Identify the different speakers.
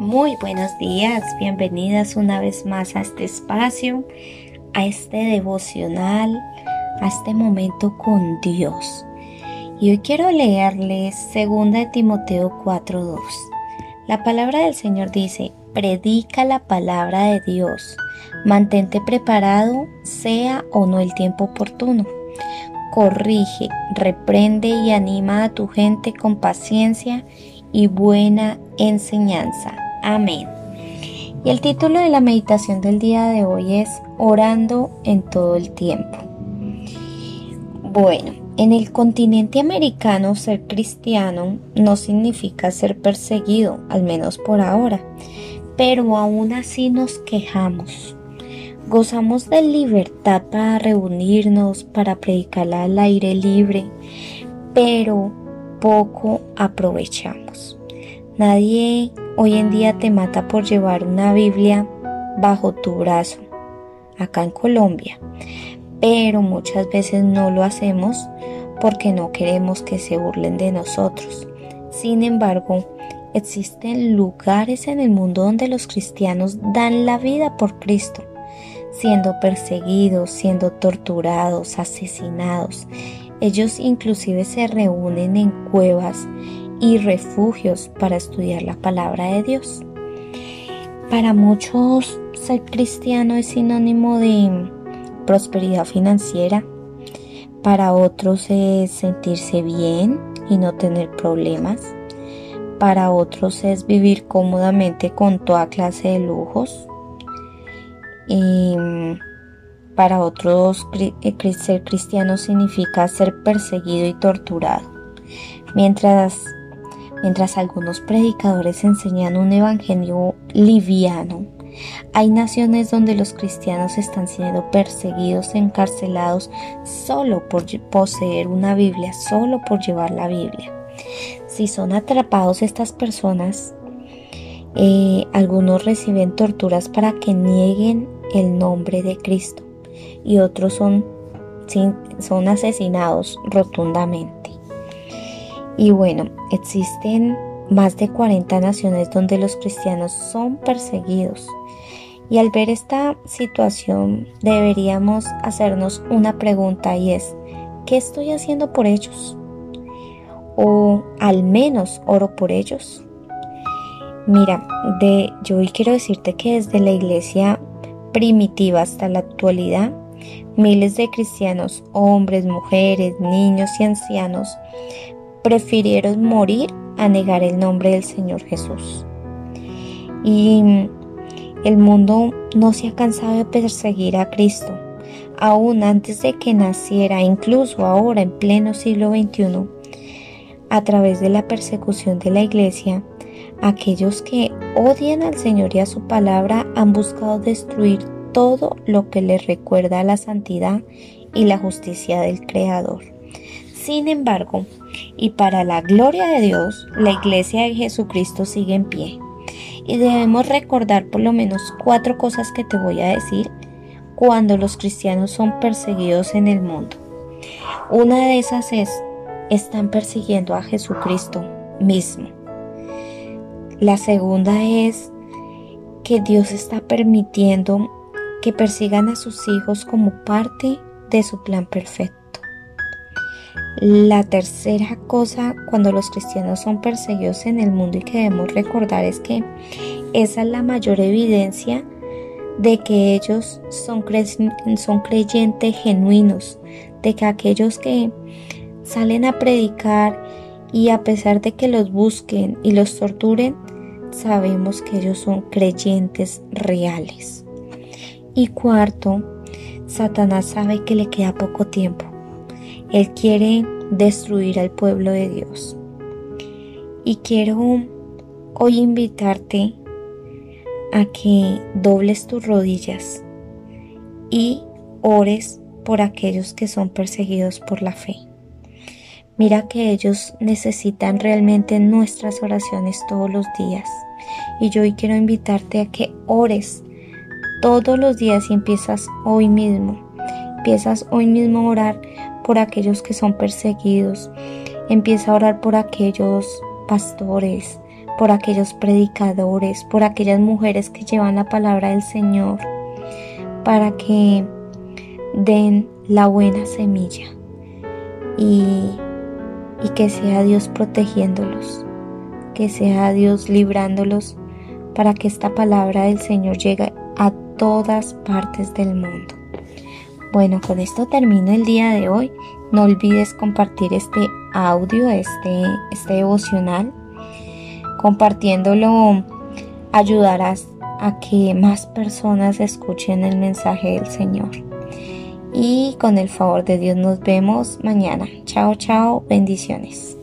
Speaker 1: Muy buenos días, bienvenidas una vez más a este espacio, a este devocional, a este momento con Dios. Y hoy quiero leerles 2 de Timoteo 4:2. La palabra del Señor dice, predica la palabra de Dios, mantente preparado, sea o no el tiempo oportuno. Corrige, reprende y anima a tu gente con paciencia y buena enseñanza. Amén. Y el título de la meditación del día de hoy es Orando en todo el tiempo. Bueno, en el continente americano ser cristiano no significa ser perseguido, al menos por ahora, pero aún así nos quejamos. Gozamos de libertad para reunirnos, para predicar al aire libre, pero poco aprovechamos. Nadie hoy en día te mata por llevar una Biblia bajo tu brazo, acá en Colombia, pero muchas veces no lo hacemos porque no queremos que se burlen de nosotros. Sin embargo, existen lugares en el mundo donde los cristianos dan la vida por Cristo, siendo perseguidos, siendo torturados, asesinados. Ellos inclusive se reúnen en cuevas y refugios para estudiar la palabra de Dios. Para muchos ser cristiano es sinónimo de prosperidad financiera, para otros es sentirse bien y no tener problemas, para otros es vivir cómodamente con toda clase de lujos, y para otros eh, ser cristiano significa ser perseguido y torturado, mientras Mientras algunos predicadores enseñan un evangelio liviano, hay naciones donde los cristianos están siendo perseguidos, encarcelados solo por poseer una Biblia, solo por llevar la Biblia. Si son atrapados estas personas, eh, algunos reciben torturas para que nieguen el nombre de Cristo y otros son, son asesinados rotundamente. Y bueno, existen más de 40 naciones donde los cristianos son perseguidos. Y al ver esta situación deberíamos hacernos una pregunta y es, ¿qué estoy haciendo por ellos? O al menos oro por ellos. Mira, de, yo hoy quiero decirte que desde la iglesia primitiva hasta la actualidad, miles de cristianos, hombres, mujeres, niños y ancianos, prefirieron morir a negar el nombre del Señor Jesús. Y el mundo no se ha cansado de perseguir a Cristo. Aún antes de que naciera, incluso ahora en pleno siglo XXI, a través de la persecución de la iglesia, aquellos que odian al Señor y a su palabra han buscado destruir todo lo que les recuerda a la santidad y la justicia del Creador. Sin embargo, y para la gloria de Dios, la iglesia de Jesucristo sigue en pie. Y debemos recordar por lo menos cuatro cosas que te voy a decir cuando los cristianos son perseguidos en el mundo. Una de esas es, están persiguiendo a Jesucristo mismo. La segunda es que Dios está permitiendo que persigan a sus hijos como parte de su plan perfecto. La tercera cosa cuando los cristianos son perseguidos en el mundo y que debemos recordar es que esa es la mayor evidencia de que ellos son, son creyentes genuinos, de que aquellos que salen a predicar y a pesar de que los busquen y los torturen, sabemos que ellos son creyentes reales. Y cuarto, Satanás sabe que le queda poco tiempo él quiere destruir al pueblo de Dios. Y quiero hoy invitarte a que dobles tus rodillas y ores por aquellos que son perseguidos por la fe. Mira que ellos necesitan realmente nuestras oraciones todos los días. Y yo hoy quiero invitarte a que ores todos los días y empiezas hoy mismo. Empiezas hoy mismo a orar por aquellos que son perseguidos. Empieza a orar por aquellos pastores, por aquellos predicadores, por aquellas mujeres que llevan la palabra del Señor, para que den la buena semilla y, que sea Dios protegiéndolos, que sea Dios librándolos para que esta palabra del Señor llegue a todas partes del mundo. Bueno, con esto termino el día de hoy. No olvides compartir este audio, este, este devocional. Compartiéndolo ayudarás a que más personas escuchen el mensaje del Señor. Y con el favor de Dios nos vemos mañana. Chao, chao, bendiciones.